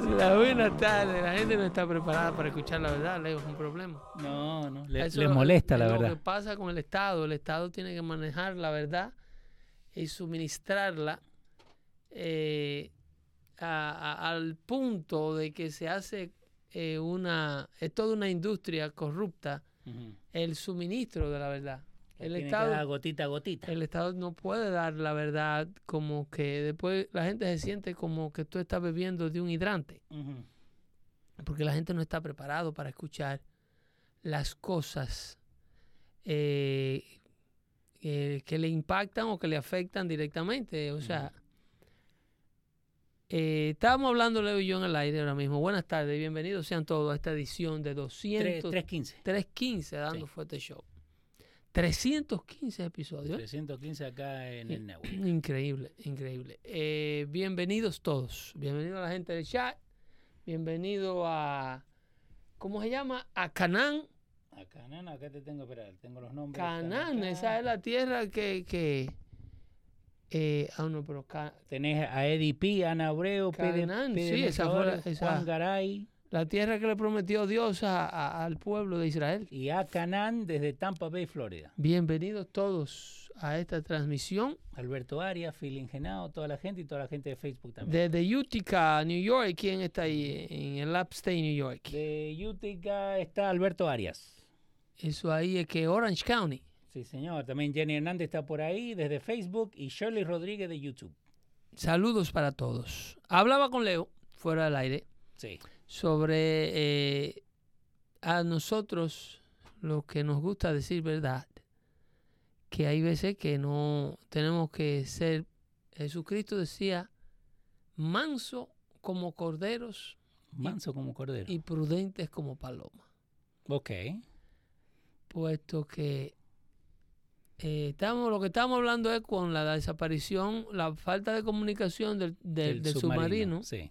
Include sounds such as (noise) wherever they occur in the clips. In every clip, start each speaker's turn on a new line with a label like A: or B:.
A: La buena tarde, la gente no está preparada para escuchar la verdad, Leo, es un problema.
B: No, no, le,
A: Eso
B: le
A: es lo-
B: molesta la
A: es Lo
B: verdad.
A: que pasa con el Estado, el Estado tiene que manejar la verdad y suministrarla eh, a- a- al punto de que se hace eh, una, es toda una industria corrupta el suministro de la verdad. El
B: Tiene que
A: Estado,
B: dar gotita a gotita.
A: el Estado no puede dar la verdad como que después la gente se siente como que tú estás bebiendo de un hidrante porque la gente no está preparado para escuchar las cosas eh, eh, que le impactan o que le afectan directamente. O sea, eh, estábamos hablando Leo y yo en el aire ahora mismo. Buenas tardes, bienvenidos sean todos a esta edición de
B: Tres-
A: 200,
B: 315.
A: 315 dando
B: Sí.
A: fuerte show. 315 episodios.
B: 315 acá en el network. (clears throat)
A: Increíble, increíble. Eh, bienvenidos todos. Bienvenido a la gente del chat. Bienvenido a. ¿Cómo se llama? A Canaán.
B: Acá, no, no, acá te tengo, espera, tengo los nombres. Acá.
A: esa es la tierra que. que eh, ah, no, pero.
B: Tenés a Eddie P, Ana Abreu, Pede
A: sí, esa fue la- esa-
B: Juan Garay
A: la tierra que le prometió Dios a- a- al pueblo de Israel.
B: y a Canán desde Tampa Bay, Florida.
A: Bienvenidos todos a esta transmisión
B: Alberto Arias, Phil Genao, toda la gente y toda la gente de Facebook también.
A: desde Utica, New York. ¿Quién está ahí? En el Upstate New York.
B: De Utica está Alberto Arias.
A: Eso ahí es que Orange County.
B: Sí, señor. También Jenny Hernández está por ahí desde Facebook y Shirley Rodríguez de YouTube.
A: Saludos para todos. Hablaba con Leo, fuera del aire,
B: Sí.
A: Sobre eh, a nosotros lo que nos gusta decir verdad, que hay veces que no tenemos que ser, Jesucristo decía, manso como corderos
B: Manso como cordero.
A: y prudentes como palomas,
B: Ok.
A: puesto que eh, estamos, lo que estamos hablando es con la desaparición, la falta de comunicación del, del- del submarino
B: Sí.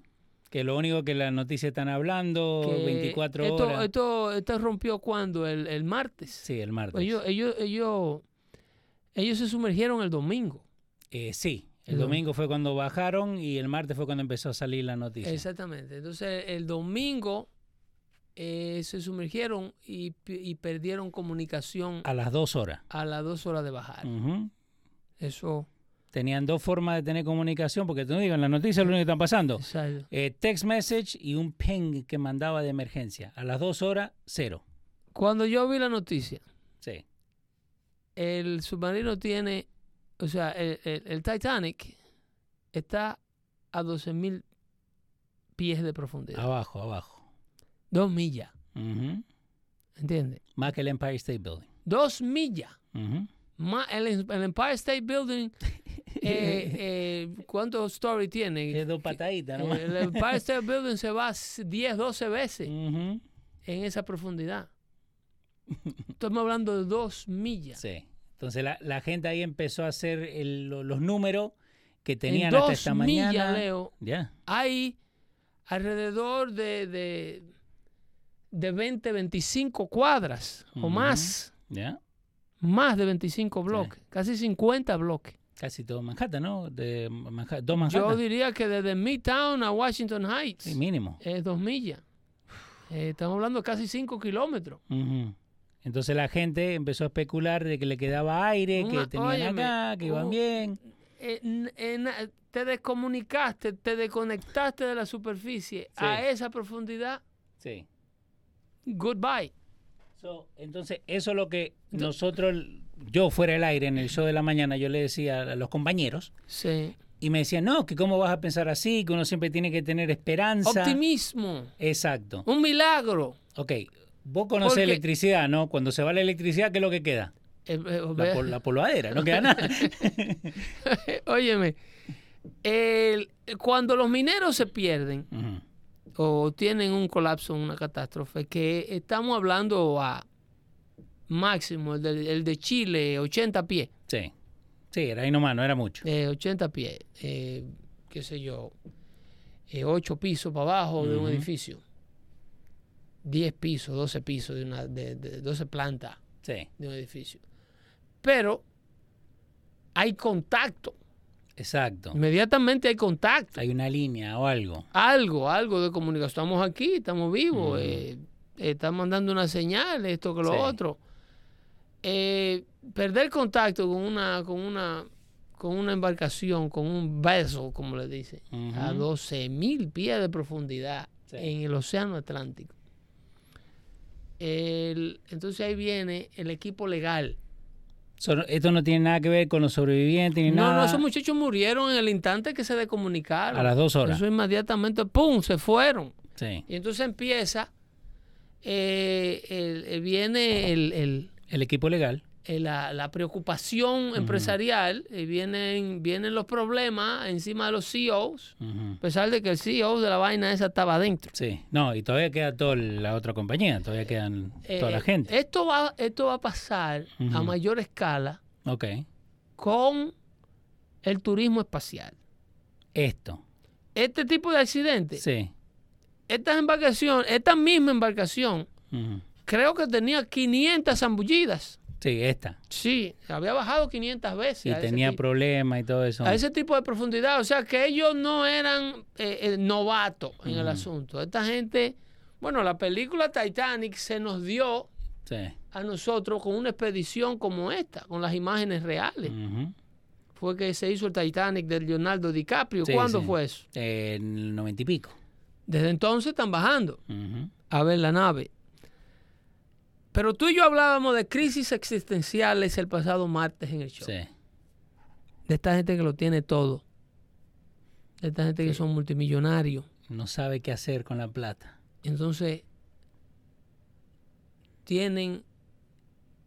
B: Que lo único que las noticias están hablando,
A: que
B: 24
A: esto,
B: horas.
A: Esto, esto rompió cuando el, el martes.
B: Sí, el martes.
A: Ellos, ellos, ellos, ellos se sumergieron el domingo.
B: Eh, sí, el
A: El dom-
B: domingo fue cuando bajaron y el martes fue cuando empezó a salir la noticia.
A: Exactamente. Entonces el domingo eh, se sumergieron y, y perdieron comunicación
B: A las dos horas.
A: a las dos horas de bajar. Eso.
B: Tenían dos formas de tener comunicación, porque te digo, en las noticias lo único que están pasando. eh, text message y un ping que mandaba de emergencia. A las dos horas, cero.
A: Cuando yo vi la noticia,
B: Sí.
A: el submarino tiene, o sea, el, el- el Titanic está a 12 mil pies de profundidad.
B: Abajo, abajo.
A: Dos millas,
B: Ujú.
A: ¿entiendes?
B: Más que el Empire State Building.
A: Dos millas. Más el, el Empire State Building, eh, eh, ¿cuántos stories tiene?
B: Es dos pataditas, ¿no?
A: Eh, el Empire State Building se va 10, 12 veces
B: Ujú.
A: en esa profundidad. Estamos hablando de dos millas.
B: Sí. Entonces la, la gente ahí empezó a hacer el- lo- los números que
A: en
B: tenían
A: dos
B: hasta esta
A: millas,
B: mañana.
A: Leo,
B: Ya.
A: hay alrededor de, de, de 20, 25 cuadras o
B: Ujú.
A: más.
B: Ya.
A: Más de 25 bloques, casi 50 bloques.
B: Casi todo Manhattan, ¿no? De Manha- dos
A: Yo
B: Manhattan.
A: diría que desde Midtown a Washington Heights
B: Sí, mínimo.
A: es dos millas. Eh, estamos hablando de casi cinco kilómetros.
B: Entonces la gente empezó a especular de que le quedaba aire,
A: Una-
B: que tenían
A: óyeme,
B: acá, que iban bien.
A: N- na- te descomunicaste, te desconectaste de la superficie
B: Sí.
A: a esa profundidad.
B: Sí.
A: Goodbye.
B: So, entonces, eso es lo que nosotros, yo fuera del aire en el show de la mañana, yo le decía a los compañeros,
A: Sí.
B: y me decían, no, que cómo vas a pensar así, que uno siempre tiene que tener esperanza.
A: Optimismo.
B: Exacto.
A: Un milagro.
B: Ok, vos conocés
A: Porque-
B: electricidad, ¿no? Cuando se va la electricidad, ¿qué es lo que queda?
A: Eh, eh,
B: La,
A: ve-
B: pol- la polvadera, no queda nada. (laughs)
A: Óyeme, el- cuando los mineros se pierden o tienen un colapso, una catástrofe, que estamos hablando a máximo, el de, el de Chile, 80 pies,
B: Sí, sí, era ahí nomás, no era mucho.
A: eh, 80 pies, eh, qué sé yo, 8 pisos para abajo de un edificio, 10 pisos, 12 pisos, de una, de, de 12 plantas
B: Sí,
A: de un edificio. Pero hay contacto,
B: exacto.
A: inmediatamente hay contacto.
B: Hay una línea o algo.
A: algo, algo de comunicación. Estamos aquí, estamos vivos,
B: Ujú.
A: eh, eh, están mandando una señal, esto que lo
B: Sí.
A: otro. Eh, perder contacto con una, con una, con una embarcación, con un vessel, como le dicen, a
B: Ujú.
A: 12 mil pies de profundidad
B: Sí.
A: en el Océano Atlántico. El- entonces ahí viene el equipo legal.
B: So, esto no tiene nada que ver con los sobrevivientes ni
A: No,
B: nada.
A: no, esos muchachos murieron en el instante que se descomunicaron.
B: A las dos horas.
A: Eso inmediatamente, ¡pum!, se fueron.
B: Sí.
A: Y entonces empieza, eh, el- el- viene el- el-
B: equipo legal.
A: el- la, la preocupación empresarial, y vienen, vienen los problemas encima de los CEOs, a pesar de que el CEO de la vaina esa estaba adentro.
B: Sí. No, y todavía queda toda la otra compañía, todavía quedan toda la
A: Eh,
B: gente.
A: Esto va, esto va a pasar a mayor escala
B: Ok.
A: con el turismo espacial.
B: Esto.
A: Este tipo de accidentes,
B: Sí.
A: esta embarcación, esta misma embarcación. Creo que tenía 500 zambullidas.
B: Sí, esta.
A: Sí, había bajado 500 veces.
B: Y tenía problemas y todo eso.
A: a ese tipo de profundidad. O sea, que ellos no eran eh, eh, novatos en el asunto. Esta gente, bueno, la película Titanic se nos dio
B: Sí.
A: a nosotros con una expedición como esta, con las imágenes reales. Fue que se hizo el Titanic de Leonardo DiCaprio.
B: Sí,
A: ¿Cuándo
B: sí.
A: fue eso?
B: En el noventa y pico.
A: Desde entonces están bajando a ver la nave. Pero tú y yo hablábamos de crisis existenciales el pasado martes en el show.
B: Sí.
A: De esta gente que lo tiene todo. De esta gente que son multimillonarios.
B: No sabe qué hacer con la plata.
A: Entonces, tienen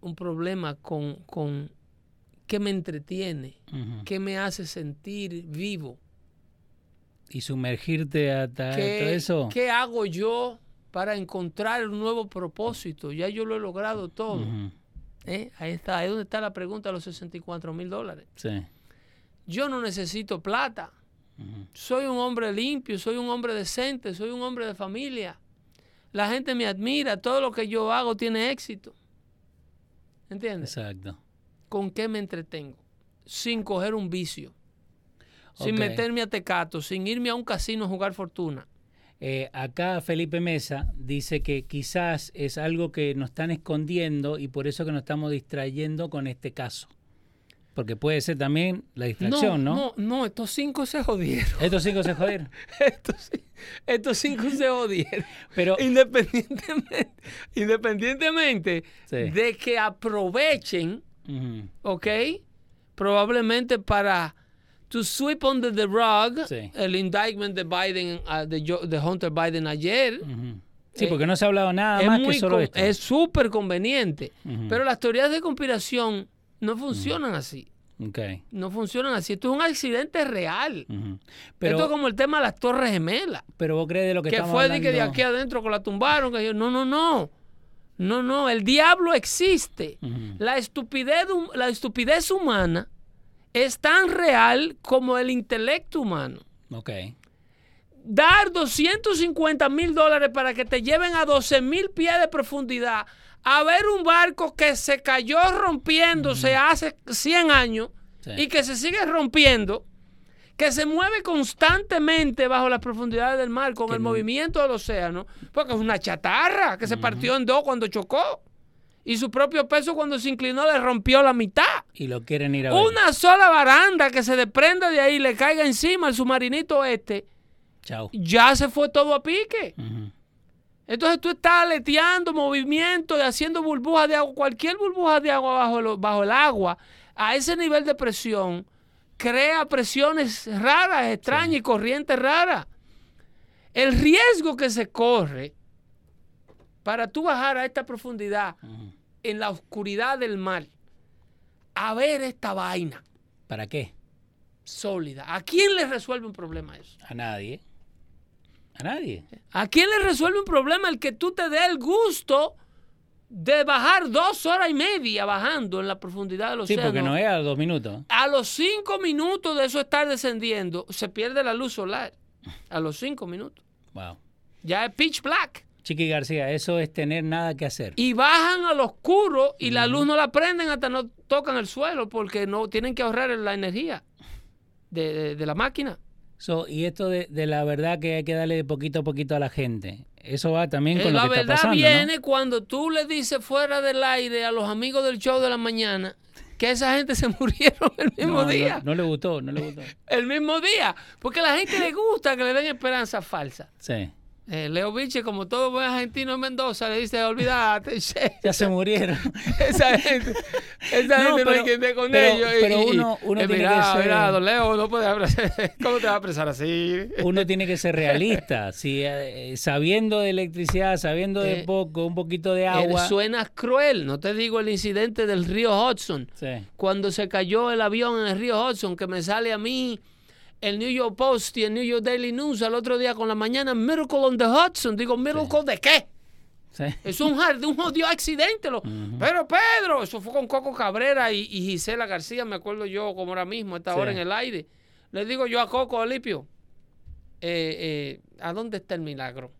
A: un problema con, con qué me entretiene, qué me hace sentir vivo,
B: Y sumergirte hasta todo eso.
A: qué hago yo para encontrar un nuevo propósito. Ya yo lo he logrado todo. ¿eh? Ahí está, ahí donde está la pregunta de los 64 mil dólares.
B: Sí.
A: Yo no necesito plata. Soy un hombre limpio, soy un hombre decente, soy un hombre de familia. La gente me admira, todo lo que yo hago tiene éxito. ¿Entiendes?
B: Exacto.
A: ¿Con qué me entretengo? Sin coger un vicio, sin meterme a tecato, sin irme a un casino a jugar fortuna.
B: Eh, acá Felipe Mesa dice que quizás es algo que nos están escondiendo y por eso que nos estamos distrayendo con este caso. Porque puede ser también la distracción, ¿no?
A: no, no, estos cinco se jodieron.
B: Estos cinco se joder. (laughs)
A: Estos, estos cinco se jodieron.
B: Pero
A: Independientemente, independientemente
B: Sí.
A: de que aprovechen ¿ok? Probablemente para to sweep under the rug
B: Sí.
A: el indictment de Biden, ah, de, de Hunter Biden ayer.
B: ujú. Sí,
A: Eh,
B: porque no se ha hablado nada
A: es
B: más
A: muy
B: que solo esto.
A: es súper conveniente.
B: Ujú.
A: Pero las teorías de conspiración no funcionan así.
B: Ok,
A: No funcionan así. Esto es un accidente real.
B: ujú.
A: Esto es
B: pero,
A: como el tema de las Torres Gemelas.
B: pero vos crees de lo que,
A: Que,
B: estamos
A: fue de que de
B: hablando?
A: aquí adentro que la tumbaron. Que yo, no, no, no. No, no. El diablo existe. La estupidez, la estupidez humana es tan real como el intelecto humano.
B: Ok,
A: Dar 250 mil dólares para que te lleven a 12 mil pies de profundidad a ver un barco que se cayó rompiéndose hace 100 años
B: Sí.
A: y que se sigue rompiendo, que se mueve constantemente bajo las profundidades del mar con el movimiento del océano, porque es una chatarra que se partió en dos cuando chocó. Y su propio peso cuando se inclinó le rompió la mitad.
B: Y lo quieren ir a ver.
A: Una sola baranda que se desprenda de ahí y le caiga encima al submarinito este,
B: Chao.
A: ya se fue todo a pique. Entonces tú estás aleteando movimiento haciendo burbujas de agua, cualquier burbuja de agua bajo el, bajo el agua, a ese nivel de presión, crea presiones raras, extrañas y corrientes raras. El riesgo que se corre para tú bajar a esta profundidad. En la oscuridad del mar, a ver esta vaina
B: ¿Para qué?
A: sólida, ¿a quién le resuelve un problema eso?
B: A nadie. A nadie.
A: ¿A quién le resuelve un problema el que tú te dé el gusto de bajar dos horas y media bajando en la profundidad del
B: Sí,
A: océano?
B: porque no es a dos minutos.
A: A los cinco minutos de eso estar descendiendo, se pierde la luz solar. A los cinco minutos.
B: Wow.
A: Ya es pitch black.
B: Chiqui García, eso es tener nada que hacer.
A: Y bajan al oscuro y la luz no la prenden hasta no tocan el suelo porque no tienen que ahorrar la energía de, de- de la máquina.
B: So, y esto de, de la verdad que hay que darle de poquito a poquito a la gente. Eso va también
A: Eh,
B: con lo
A: la
B: que está
A: verdad
B: pasando. ¿no?
A: viene cuando tú le dices fuera del aire a los amigos del show de la mañana que esa gente se (laughs) murieron el mismo
B: No, no,
A: día.
B: No, le gustó, no le gustó. (laughs)
A: El mismo día. Porque a la gente le gusta que le den esperanza falsa.
B: Sí.
A: Eh, Leo Viche, como todo buen argentino en Mendoza, le dice, olvídate, (laughs) che".
B: Ya se murieron. (laughs)
A: esa gente, esa
B: No,
A: gente no
B: pero-
A: esté con
B: pero-
A: ellos.
B: pero
A: y-
B: uno- uno
A: eh,
B: tiene que ser-
A: mira, don Leo, no puede (laughs) ¿cómo te va a así?
B: Uno tiene que ser realista. Si, eh, sabiendo de electricidad, sabiendo de
A: Eh,
B: poco, un poquito de
A: Eh,
B: agua.
A: suena cruel, no te digo el incidente del río Hudson.
B: Sí.
A: cuando se cayó el avión en el río Hudson, que me sale a mí el New York Post y el New York Daily News al otro día con la mañana, Miracle on the Hudson. Digo, ¿Miracle de qué?
B: sí.
A: Es un, jar- un jodido accidente. Lo. Pero Pedro, eso fue con Coco Cabrera y, y Gisela García, me acuerdo yo como ahora mismo, esta
B: Sí.
A: hora en el aire. Le digo yo a Coco Alipio, eh, eh, ¿a dónde está el milagro?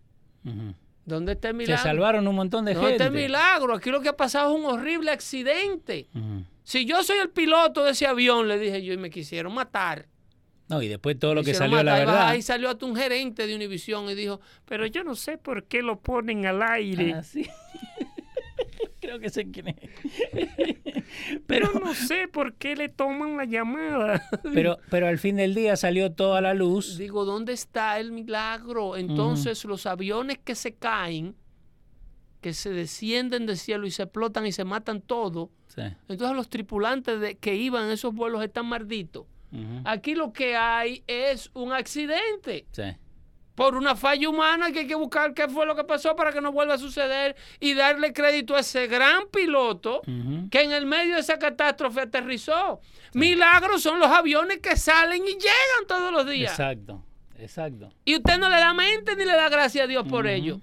A: ¿Dónde está el
B: Se
A: milagro?
B: salvaron un montón de
A: ¿Dónde
B: gente.
A: está el milagro? Aquí lo que ha pasado es un horrible accidente. Si yo soy el piloto de ese avión, le dije yo, y me quisieron matar.
B: No, y después todo lo que salió, la
A: matar. Y
B: verdad.
A: Ahí salió hasta un gerente de Univision y dijo, pero yo no sé por qué lo ponen al aire.
B: Ah, sí. (laughs) Creo que sé quién es. (laughs)
A: pero no sé por qué le toman la llamada. (laughs)
B: pero, pero al fin del día salió toda la luz.
A: Digo, ¿dónde está el milagro? Entonces los aviones que se caen, que se descienden del cielo y se explotan y se matan todos,
B: Sí.
A: entonces los tripulantes de, que iban en esos vuelos están malditos. Aquí lo que hay es un accidente.
B: Sí.
A: por una falla humana que hay que buscar qué fue lo que pasó para que no vuelva a suceder y darle crédito a ese gran piloto que en el medio de esa catástrofe aterrizó. Milagros son los aviones que salen y llegan todos los días.
B: Exacto. Exacto.
A: Y usted no le da mente ni le da gracias a Dios por ello.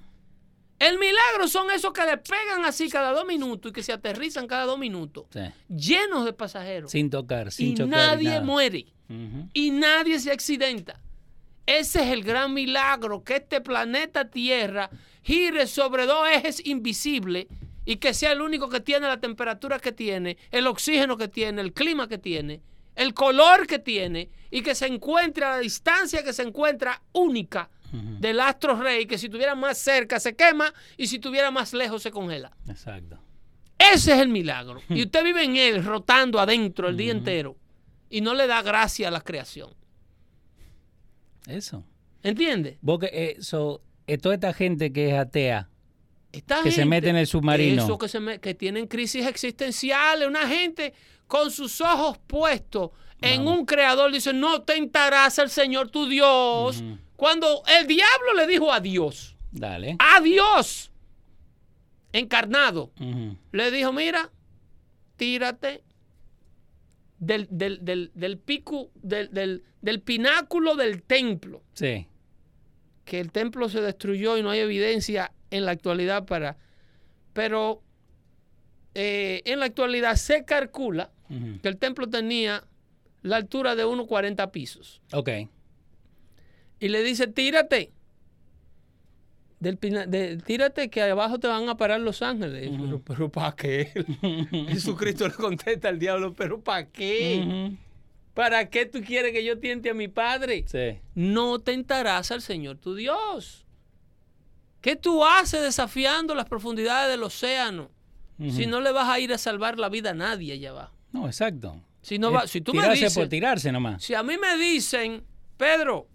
A: El milagro son esos que le pegan así cada dos minutos y que se aterrizan cada dos minutos,
B: Sí.
A: llenos de pasajeros.
B: Sin tocar, sin
A: y
B: chocar.
A: nadie
B: nada.
A: muere
B: Ujú.
A: y nadie se accidenta. Ese es el gran milagro, que este planeta Tierra gire sobre dos ejes invisibles y que sea el único que tiene la temperatura que tiene, el oxígeno que tiene, el clima que tiene, el color que tiene y que se encuentre a la distancia que se encuentra única Del astro rey, que si tuviera más cerca se quema y si tuviera más lejos se congela.
B: Exacto.
A: Ese es el milagro. (laughs) Y usted vive en él, rotando adentro el día entero y no le da gracia a la creación.
B: Eso.
A: ¿Entiende?
B: Vos que, eh, so, eh, toda esta gente que es atea,
A: Esta
B: Que se mete en el submarino.
A: Eso que, se me- que tienen crisis existenciales. Una gente con sus ojos puestos en
B: Vamos.
A: un creador dice, no tentarás al Señor tu Dios. Cuando el diablo le dijo a Dios,
B: dale.
A: a Dios, encarnado, le dijo, mira, tírate del, del, del, del pico, del, del, del pináculo del templo.
B: Sí.
A: que el templo se destruyó y no hay evidencia en la actualidad para... Pero eh, en la actualidad se calcula que el templo tenía la altura de unos 40 pisos.
B: Ok.
A: Y le dice, tírate. Del de- tírate que abajo te van a parar los ángeles. Pero, pero ¿para qué? (laughs) Jesucristo le contesta al diablo, pero ¿para qué? ¿Para qué tú quieres que yo tiente a mi padre?
B: Sí.
A: No tentarás al Señor tu Dios. ¿Qué tú haces desafiando las profundidades del océano? Si no le vas a ir a salvar la vida a nadie allá abajo.
B: No, exacto.
A: Si, no va, si tú me dices,
B: por tirarse nomás.
A: si a mí me dicen, Pedro,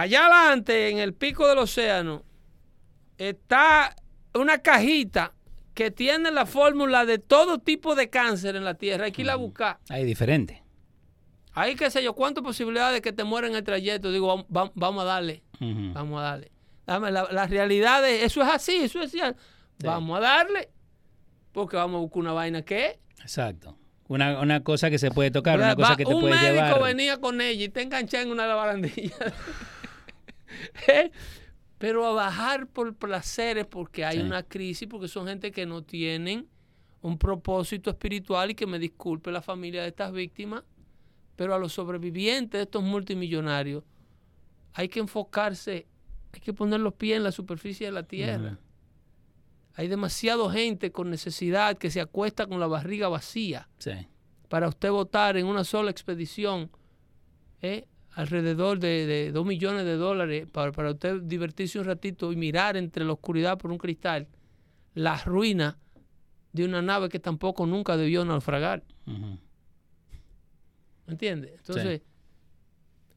A: allá adelante en el pico del océano está una cajita que tiene la fórmula de todo tipo de cáncer en la tierra, hay que ir a buscar.
B: Hay diferente.
A: Hay qué sé yo, cuántas posibilidades de que te mueran en el trayecto. Digo, vamos, a darle, vamos a darle. Dame la, la realidad de eso es así, eso es cierto.
B: Sí.
A: Vamos a darle, porque vamos a buscar una vaina que
B: Exacto. Una, una cosa que se puede tocar, una
A: Va-
B: cosa que te
A: un
B: puede
A: médico
B: llevar.
A: venía con ella y te enganché en una barandilla. (laughs) (laughs) ¿Eh? Pero a bajar por placeres porque hay
B: Sí.
A: una crisis, porque son gente que no tienen un propósito espiritual y que me disculpe la familia de estas víctimas, pero a los sobrevivientes de estos multimillonarios hay que enfocarse, hay que poner los pies en la superficie de la tierra. Hay demasiada gente con necesidad que se acuesta con la barriga vacía
B: Sí.
A: para usted votar en una sola expedición ¿eh? Alrededor de, de 2 millones de dólares para, para usted divertirse un ratito y mirar entre la oscuridad por un cristal las ruinas de una nave que tampoco nunca debió naufragar. ¿Me entiende? Entonces,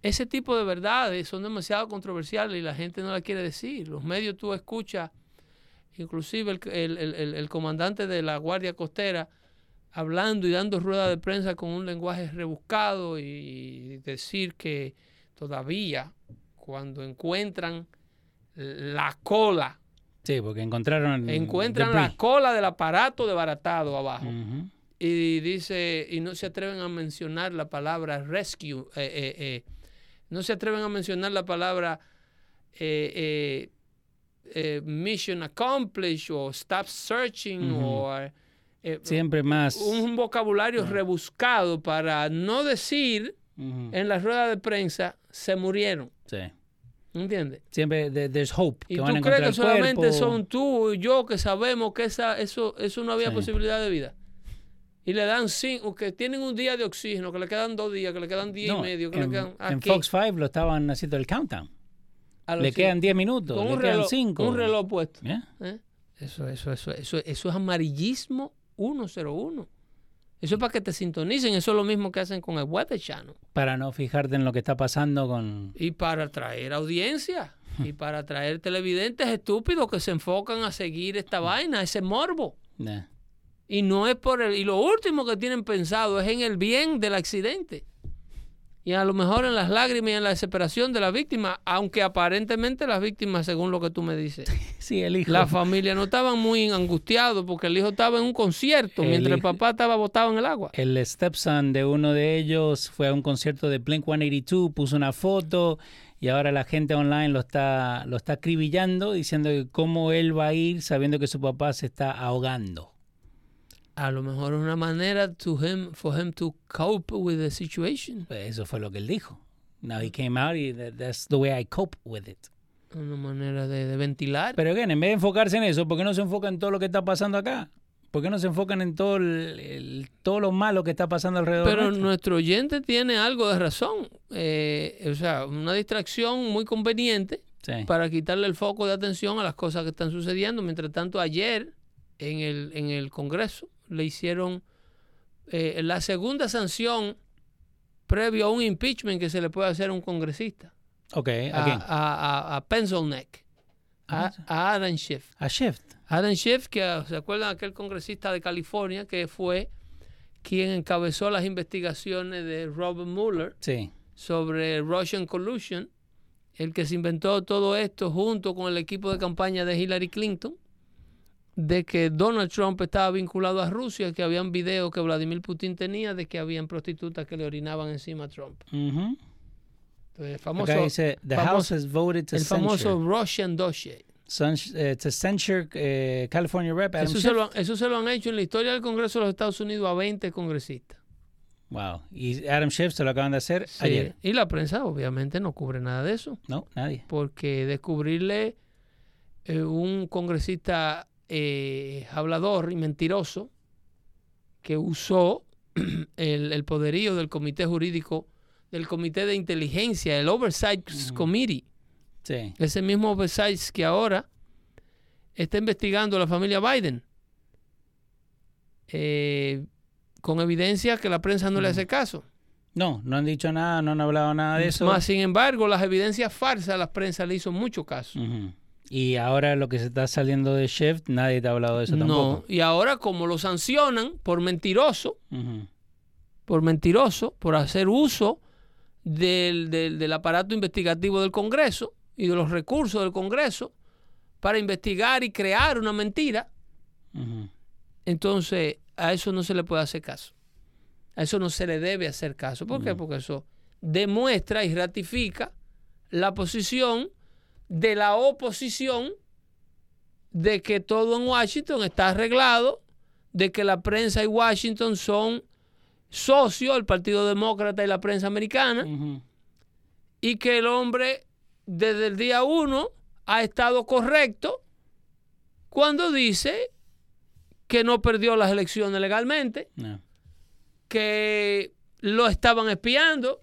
A: ese tipo de verdades son demasiado controversiales y la gente no la quiere decir. Los medios tú escuchas, inclusive el- el- el- el comandante de la Guardia Costera hablando y dando rueda de prensa con un lenguaje rebuscado y decir que todavía cuando encuentran la cola,
B: Sí, porque encontraron.
A: encuentran
B: debris.
A: la cola del aparato desbaratado abajo y dice y no se atreven a mencionar la palabra rescue eh, eh, eh, no se atreven a mencionar la palabra mission accomplished o stop searching
B: Ujú.
A: o eh,
B: Siempre más.
A: un vocabulario rebuscado para no decir en la rueda de prensa se murieron
B: Sí.
A: ¿entiendes?
B: Siempre de- there's hope.
A: y
B: que
A: tú
B: van a
A: crees que solamente
B: cuerpo.
A: son tú y yo que sabemos que esa, eso, eso no había
B: Sí.
A: posibilidad de vida. Y le dan cinco, que tienen un día de oxígeno, que le quedan dos días, que le quedan diez
B: No,
A: y medio, que
B: en,
A: le quedan
B: en Fox 5 lo estaban haciendo el countdown. Le
A: cinco,
B: quedan 10 minutos,
A: con
B: le
A: un
B: quedan
A: reloj,
B: 5.
A: un reloj puesto. ¿eh? Eso, eso, eso, eso, eso es amarillismo 101. Eso es para que te sintonicen, eso es lo mismo que hacen con el Weather Channel.
B: Para no fijarte en lo que está pasando con.
A: Y para atraer audiencia, y (laughs) para atraer televidentes estúpidos que se enfocan a seguir esta vaina, ese morbo. Y no es por el. Y lo último que tienen pensado es en el bien del accidente. Y a lo mejor en las lágrimas y en la desesperación de la víctima, aunque aparentemente las víctimas, según lo que tú me dices, (laughs)
B: Sí, el hijo.
A: la familia no estaban muy angustiados porque el hijo estaba en un concierto
B: El
A: mientras el papá estaba botado en el agua.
B: El stepson de uno de ellos fue a un concierto de Blink 182, puso una foto y ahora la gente online lo está, lo está acribillando diciendo que cómo él va a ir sabiendo que su papá se está ahogando.
A: A lo mejor es una manera to him, for him to cope with the situation.
B: Pues eso fue lo que él dijo. Now he came out y that- that's the way I cope with it.
A: Una manera de, de ventilar.
B: Pero again, en vez de enfocarse en eso, ¿por qué no se enfoca en todo lo que está pasando acá? ¿Por qué no se enfocan en todo, el, el- todo lo malo que está pasando alrededor?
A: Pero
B: nuestro?
A: nuestro oyente tiene algo de razón. Eh, o sea, una distracción muy conveniente
B: Sí.
A: para quitarle el foco de atención a las cosas que están sucediendo. Mientras tanto, ayer en el, en el Congreso le hicieron eh, la segunda sanción previo a un impeachment que se le puede hacer a un congresista,
B: Ok,
A: a,
B: ¿a quién?
A: a, a- a Pencilneck, a,
B: Ah,
A: a Adam Schiff.
B: A Shift.
A: Adam Schiff, que ah, se acuerdan aquel congresista de California que fue quien encabezó las investigaciones de Robert Mueller
B: Sí.
A: sobre Russian collusion, el que se inventó todo esto junto con el equipo de campaña de Hillary Clinton, de que Donald Trump estaba vinculado a Rusia, que habían videos que Vladimir Putin tenía de que habían prostitutas que le orinaban encima a Trump. Entonces, el famoso,
B: dice, the
A: famoso-
B: House has voted to
A: el famoso Russian dossier.
B: eh, to censure eh, California Rep Adam
A: Eso se, lo, han- eso se lo han hecho en la historia del Congreso de los Estados Unidos a 20 congresistas.
B: Wow. Y Adam Schiff se lo acaban de hacer
A: Sí,
B: ayer.
A: Y la prensa obviamente no cubre nada de eso,
B: No, nadie.
A: porque descubrirle eh, un congresista eh, hablador y mentiroso que usó (clears throat) el, el poderío del comité jurídico, del comité de inteligencia, el Oversight Committee.
B: Sí.
A: Ese mismo Oversight que ahora está investigando a la familia Biden. Eh, con evidencia que la prensa no le hace caso.
B: No, no han dicho nada, no han hablado nada de eso.
A: Más sin embargo, las evidencias falsas la prensa le hizo mucho caso.
B: Y ahora lo que se está saliendo de Chef, nadie te ha hablado de eso
A: No,
B: tampoco.
A: y ahora como lo sancionan por mentiroso, por mentiroso, por hacer uso del, del- del aparato investigativo del Congreso y de los recursos del Congreso para investigar y crear una mentira, entonces a eso no se le puede hacer caso. A eso no se le debe hacer caso. ¿Por qué? Porque eso demuestra y ratifica la posición de la oposición de que todo en Washington está arreglado, de que la prensa y Washington son socios, el Partido Demócrata y la prensa americana, y que el hombre desde el día uno ha estado correcto cuando dice que no perdió las elecciones legalmente,
B: No.
A: que lo estaban espiando,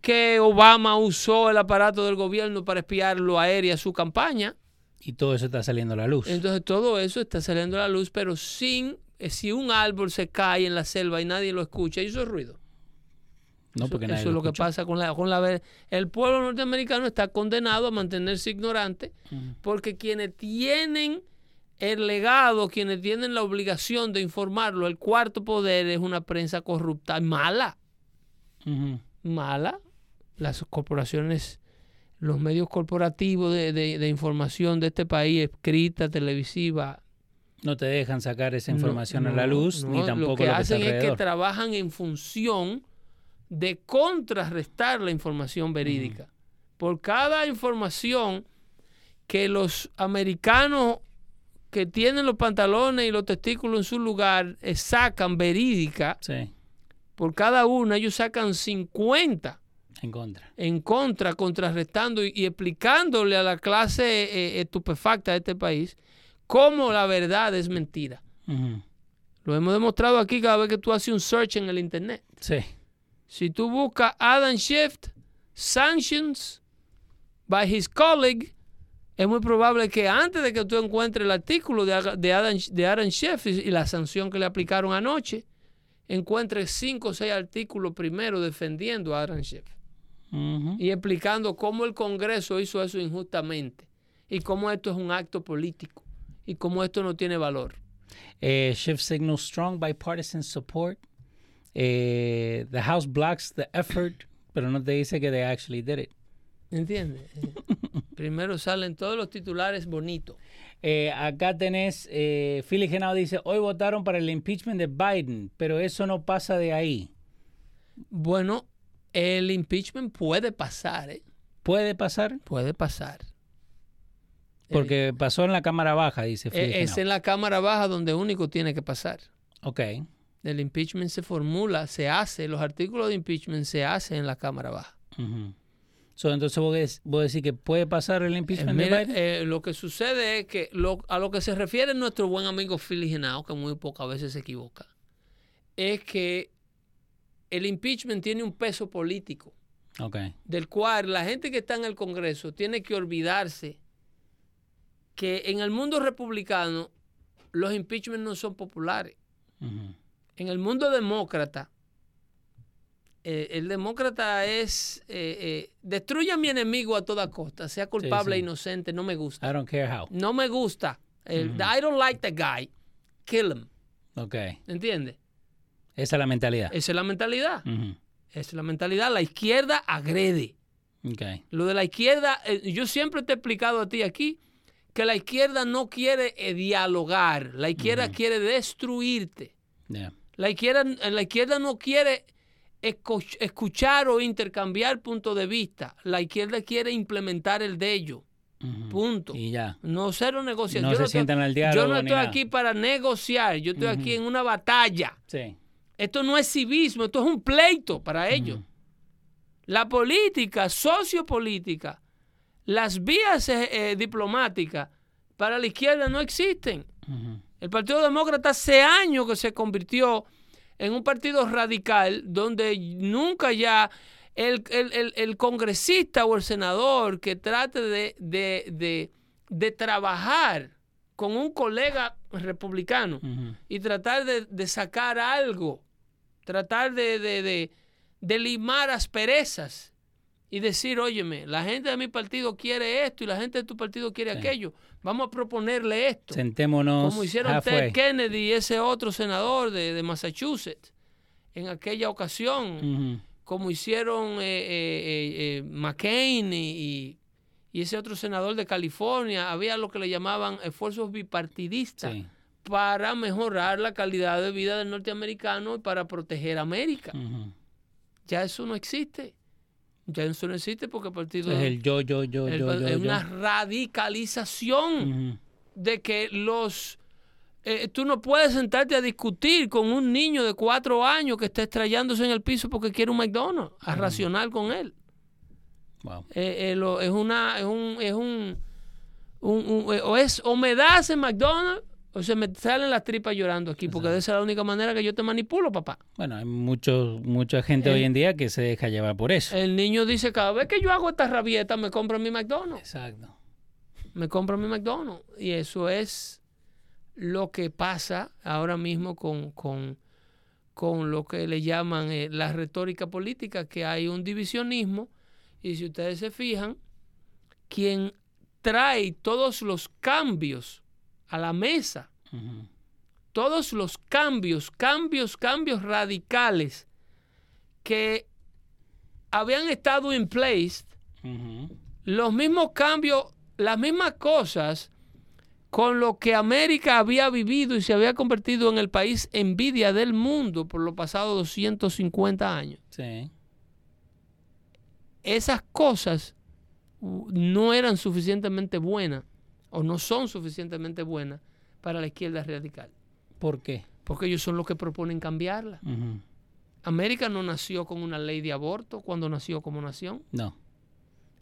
A: que Obama usó el aparato del gobierno para espiarlo a él y a su campaña.
B: Y todo eso está saliendo a la luz.
A: Entonces todo eso está saliendo a la luz, pero sin, eh, si un árbol se cae en la selva y nadie lo escucha, eso es ruido.
B: no,
A: Eso-
B: porque
A: eso,
B: nadie
A: es
B: lo
A: lo que pasa con la, con la El pueblo norteamericano está condenado a mantenerse ignorante porque quienes tienen el legado, quienes tienen la obligación de informarlo, el cuarto poder es una prensa corrupta, mala, mala. Las corporaciones, los medios corporativos de, de- de información de este país, escrita, televisiva,
B: No te dejan sacar esa
A: no,
B: información a la luz,
A: no,
B: ni tampoco
A: Lo que
B: lo que está
A: hacen es que trabajan en función de contrarrestar la información verídica. Por cada información que los americanos que tienen los pantalones y los testículos en su lugar eh, sacan verídica,
B: Sí,
A: por cada una ellos sacan 50
B: en contra.
A: en contra, contrarrestando y, y explicándole a la clase eh, estupefacta de este país cómo la verdad es mentira. Lo hemos demostrado aquí cada vez que tú haces un search en el internet.
B: Sí.
A: Si tú buscas Adam Schiff, sanctions by his colleague, es muy probable que antes de que tú encuentres el artículo de Adam, de Adam Schiff y, y la sanción que le aplicaron anoche, encuentres cinco o seis artículos primero defendiendo a Adam Schiff Y explicando cómo el Congreso hizo eso injustamente y cómo esto es un acto político y cómo esto no tiene valor.
B: Eh, Schiff signals strong bipartisan support. Eh, the House blocks the effort, pero no te dice que they actually did it.
A: ¿Entiendes? Eh, (laughs) Primero salen todos los titulares bonitos.
B: Eh, acá tenés, eh, Genao dice, hoy votaron para el impeachment de Biden, pero eso no pasa de ahí.
A: Bueno, el impeachment puede pasar, ¿eh?
B: ¿Puede pasar?
A: Puede pasar.
B: Porque pasó en la Cámara Baja, dice
A: Eh, es en la Cámara Baja donde único tiene que pasar.
B: Ok.
A: El impeachment se formula, se hace, los artículos de impeachment se hacen en la Cámara Baja.
B: Ujú. So, entonces vos, des- vos decís que puede pasar el
A: Eh,
B: impeachment de
A: mira,
B: Biden.
A: eh, lo que sucede es que lo- a lo que se refiere nuestro buen amigo Philly Genao, que muy pocas veces se equivoca, es que el impeachment tiene un peso político.
B: ok.
A: del cual la gente que está en el Congreso tiene que olvidarse que en el mundo republicano los impeachment no son populares. En el mundo demócrata, eh, el demócrata es eh, eh, destruye a mi enemigo a toda costa, sea culpable o
B: sí.
A: inocente, no me gusta.
B: I don't care how.
A: No me gusta. El- I don't like the guy. Kill him.
B: Ok.
A: ¿Entiendes?
B: Esa es la mentalidad.
A: Esa es la mentalidad. Esa es la mentalidad. La izquierda agrede. Lo de la izquierda, eh, yo siempre te he explicado a ti aquí que la izquierda no quiere eh, dialogar, la izquierda quiere destruirte.
B: Yeah.
A: La izquierda, eh, la izquierda no quiere escu- escuchar o intercambiar puntos de vista. La izquierda quiere implementar el de ellos. Punto.
B: Y ya.
A: No cero negociación.
B: No
A: Yo
B: se
A: estoy-
B: sientan al
A: Yo no estoy aquí para negociar, yo estoy aquí en una batalla.
B: Sí.
A: Esto no es civismo, esto es un pleito para ellos. La política, sociopolítica, las vías eh, eh, diplomáticas para la izquierda no existen. El Partido Demócrata hace años que se convirtió en un partido radical donde nunca ya el, el- el- el congresista o el senador que trate de, de- de- de trabajar con un colega republicano y tratar de, de sacar algo, tratar de, de- de- de limar asperezas y decir, óyeme, la gente de mi partido quiere esto y la gente de tu partido quiere
B: Sí.
A: aquello. Vamos a proponerle esto.
B: Sentémonos
A: Como hicieron
B: halfway.
A: Ted Kennedy y ese otro senador de, de Massachusetts en aquella ocasión, como hicieron eh, eh, eh, eh, McCain y, y- y ese otro senador de California. Había lo que le llamaban esfuerzos bipartidistas
B: Sí.
A: Para mejorar la calidad de vida del norteamericano y para proteger a América. Ya eso no existe. Ya eso no existe porque el partido
B: Es el yo, yo, yo,
A: el-
B: yo, yo,
A: es
B: yo.
A: una radicalización de que los eh, tú no puedes sentarte a discutir con un niño de cuatro años que está estrellándose en el piso porque quiere un McDonald's, a racionar con él.
B: Wow.
A: Eh, eh, lo- es una, es un, es un, un- un- eh, o es, o me das en McDonald's, o se me salen las tripas llorando aquí, porque esa es la única manera que yo te manipulo, papá.
B: Bueno, hay mucho, mucha gente
A: El-
B: hoy en día que se deja llevar por eso.
A: El niño dice, cada vez que yo hago esta rabieta, me compro mi McDonald's.
B: Exacto.
A: me compro mi McDonald's. Y eso es lo que pasa ahora mismo con, con, con lo que le llaman eh, la retórica política, que hay un divisionismo. Y si ustedes se fijan, quien trae todos los cambios a la mesa, todos los cambios, cambios, cambios radicales que habían estado en place, los mismos cambios, las mismas cosas con lo que América había vivido y se había convertido en el país envidia del mundo por los pasados 250 años.
B: Sí.
A: Esas cosas uh, no eran suficientemente buenas o no son suficientemente buenas para la izquierda radical,
B: ¿Por qué?
A: porque ellos son los que proponen cambiarla. América no nació con una ley de aborto cuando nació como nación.
B: No.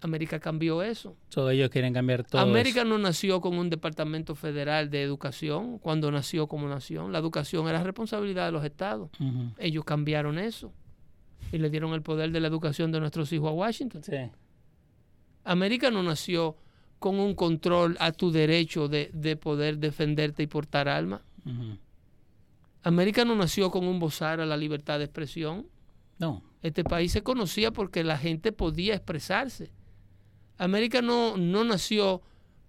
A: América cambió eso.
B: So, ellos quieren cambiar todo.
A: América
B: eso.
A: no nació con un departamento federal de educación cuando nació como nación. La educación era responsabilidad de los estados. Ellos cambiaron eso y le dieron el poder de la educación de nuestros hijos a Washington.
B: Sí.
A: América no nació con un control a tu derecho de, de poder defenderte y portar.
B: Ujú.
A: América no nació con un bozar a la libertad de expresión.
B: No.
A: Este país se conocía porque la gente podía expresarse. América no, no nació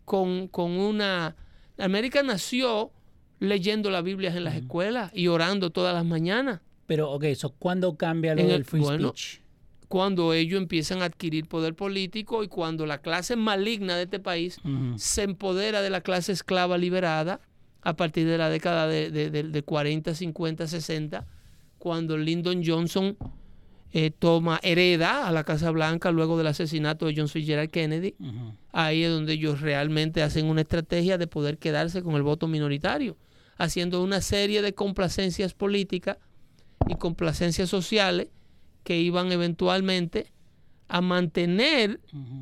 A: con, con una... América nació leyendo las Biblias en las escuelas y orando todas las mañanas.
B: Pero, ok, so, ¿cuándo cambia lo
A: En el-
B: del free
A: bueno,
B: speech?
A: Cuando ellos empiezan a adquirir poder político y cuando la clase maligna de este país se empodera de la clase esclava liberada a partir de la década de, de- de- de 40, 50, 60, cuando Lyndon Johnson eh, toma, hereda a la Casa Blanca luego del asesinato de John Fitzgerald Kennedy. Ahí es donde ellos realmente hacen una estrategia de poder quedarse con el voto minoritario, haciendo una serie de complacencias políticas y complacencias sociales que iban eventualmente a mantener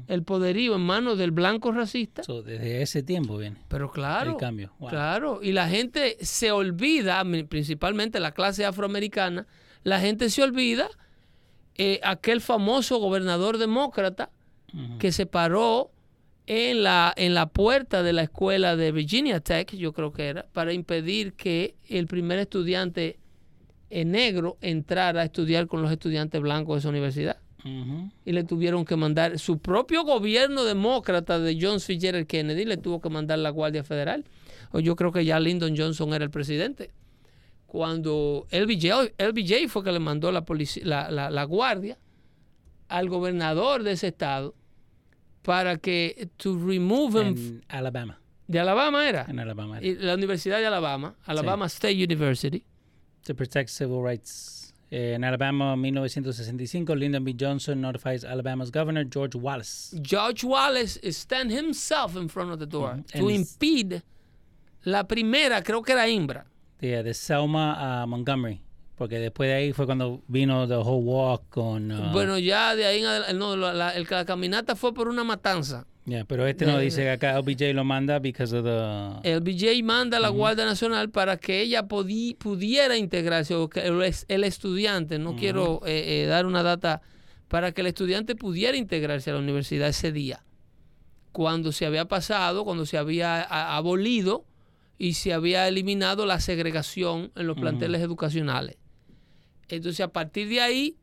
A: el poderío en manos del blanco racista.
B: So, desde ese tiempo viene
A: Pero claro,
B: el cambio. Wow.
A: claro, y la gente se olvida, principalmente la clase afroamericana, la gente se olvida eh, aquel famoso gobernador demócrata que se paró en la, en la puerta de la escuela de Virginia Tech, yo creo que era, para impedir que el primer estudiante negro entrara a estudiar con los estudiantes blancos de esa universidad. Y le tuvieron que mandar, su propio gobierno demócrata de John Fitzgerald Kennedy le tuvo que mandar la Guardia Federal. O yo creo que ya Lyndon Johnson era el presidente. Cuando LBJ, LBJ fue que le mandó la, la, la- la guardia al gobernador de ese estado para que to remove him
B: En Alabama.
A: de Alabama era
B: En Alabama.
A: Y la Universidad de Alabama Alabama State University
B: To protect civil rights. Eh, en Alabama, 1965, Lyndon B. Johnson notifies Alabama's governor, George Wallace.
A: George Wallace stand himself in front of the door
B: Ujú.
A: to impede la primera creo que era Imbra
B: Yeah, de Selma a Montgomery Porque después de ahí fue cuando vino The Whole Walk con... uh,
A: Bueno, ya de ahí en adelante, no, la, la- el- la caminata fue por una matanza.
B: Yeah, pero este no dice que acá LBJ lo manda because of the...
A: El BJ manda a la Guardia Nacional para que ella pudiera integrarse, o que el, es- el estudiante, no quiero eh, eh, dar una data, para que el estudiante pudiera integrarse a la universidad ese día, cuando se había pasado, cuando se había abolido y se había eliminado la segregación en los planteles educacionales. Entonces, a partir de ahí,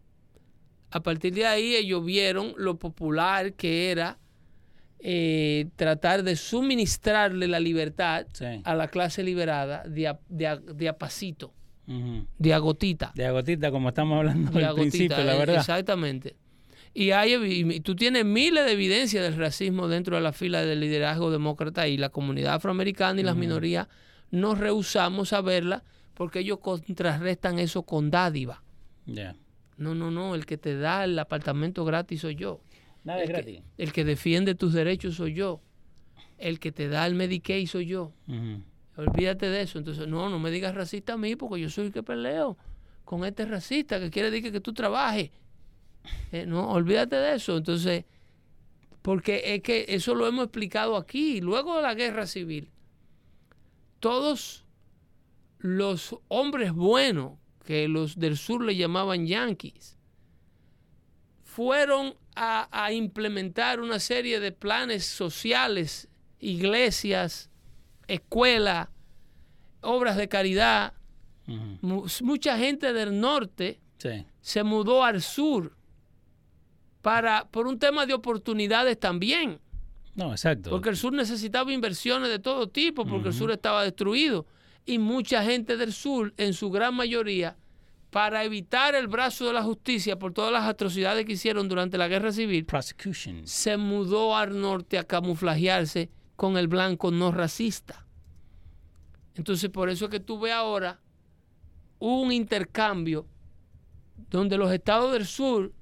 A: a partir de ahí, ellos vieron lo popular que era eh, tratar de suministrarle la libertad
B: Sí.
A: a la clase liberada de a, de a- de a pasito, de a gotita.
B: De agotita, como estamos hablando
A: de a
B: al principio,
A: gotita,
B: la
A: eh,
B: verdad.
A: Exactamente. Y, hay, y tú tienes miles de evidencias del racismo dentro de la fila del liderazgo demócrata y la comunidad afroamericana y las minorías nos rehusamos a verla porque ellos contrarrestan eso con dádiva.
B: Yeah.
A: No, no, no, el que te da el apartamento gratis soy yo.
B: Nada es
A: El
B: gratis.
A: que, el que defiende tus derechos soy yo. El que te da el Medicaid soy yo. Olvídate de eso. Entonces, no, no me digas racista a mí porque yo soy el que peleo con este racista que quiere decir que tú trabajes. Eh, no, olvídate de eso. Entonces, porque es que eso lo hemos explicado aquí. Luego de la guerra civil, todos los hombres buenos, que los del sur le llamaban yanquis, fueron a, a implementar una serie de planes sociales, iglesias, escuelas, obras de caridad. Mucha gente del norte
B: Sí.
A: se mudó al sur para, por un tema de oportunidades también.
B: No, exacto.
A: Porque el sur necesitaba inversiones de todo tipo, porque el sur estaba destruido. Y mucha gente del sur, en su gran mayoría, para evitar el brazo de la justicia por todas las atrocidades que hicieron durante la guerra civil,
B: Prosecution.
A: se mudó al norte a camuflajearse con el blanco no racista. Entonces, por eso es que tú ves ahora un intercambio donde los estados del sur,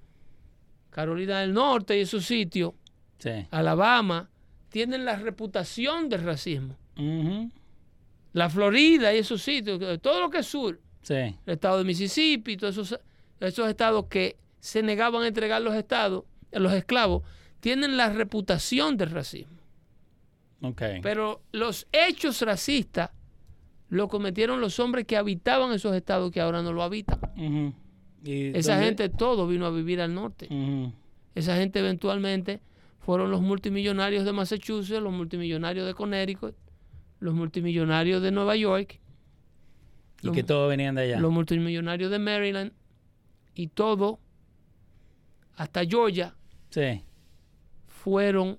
A: Carolina del Norte y esos sitios,
B: Sí.
A: Alabama, tienen la reputación del racismo. La Florida y esos sitios, todo lo que es sur,
B: Sí.
A: el estado de Mississippi, todos esos, esos estados que se negaban a entregar los estados, los esclavos, tienen la reputación del racismo.
B: Ok.
A: Pero los hechos racistas lo cometieron los hombres que habitaban esos estados que ahora no lo habitan.
B: Ujú. ¿Y
A: Esa
B: dónde-
A: gente todo vino a vivir al norte. Esa gente eventualmente fueron los multimillonarios de Massachusetts, los multimillonarios de Connecticut, los multimillonarios de Nueva York,
B: Y
A: Los-
B: que todos venían de allá.
A: los multimillonarios de Maryland y todo, hasta Georgia,
B: Sí.
A: fueron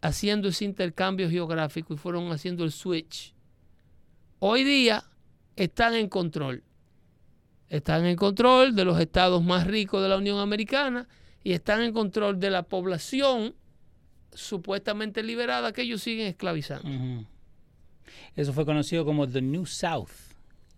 A: haciendo ese intercambio geográfico y fueron haciendo el switch. Hoy día están en control. Están en control de los estados más ricos de la Unión Americana y están en control de la población supuestamente liberada que ellos siguen esclavizando.
B: Eso fue conocido como The New South.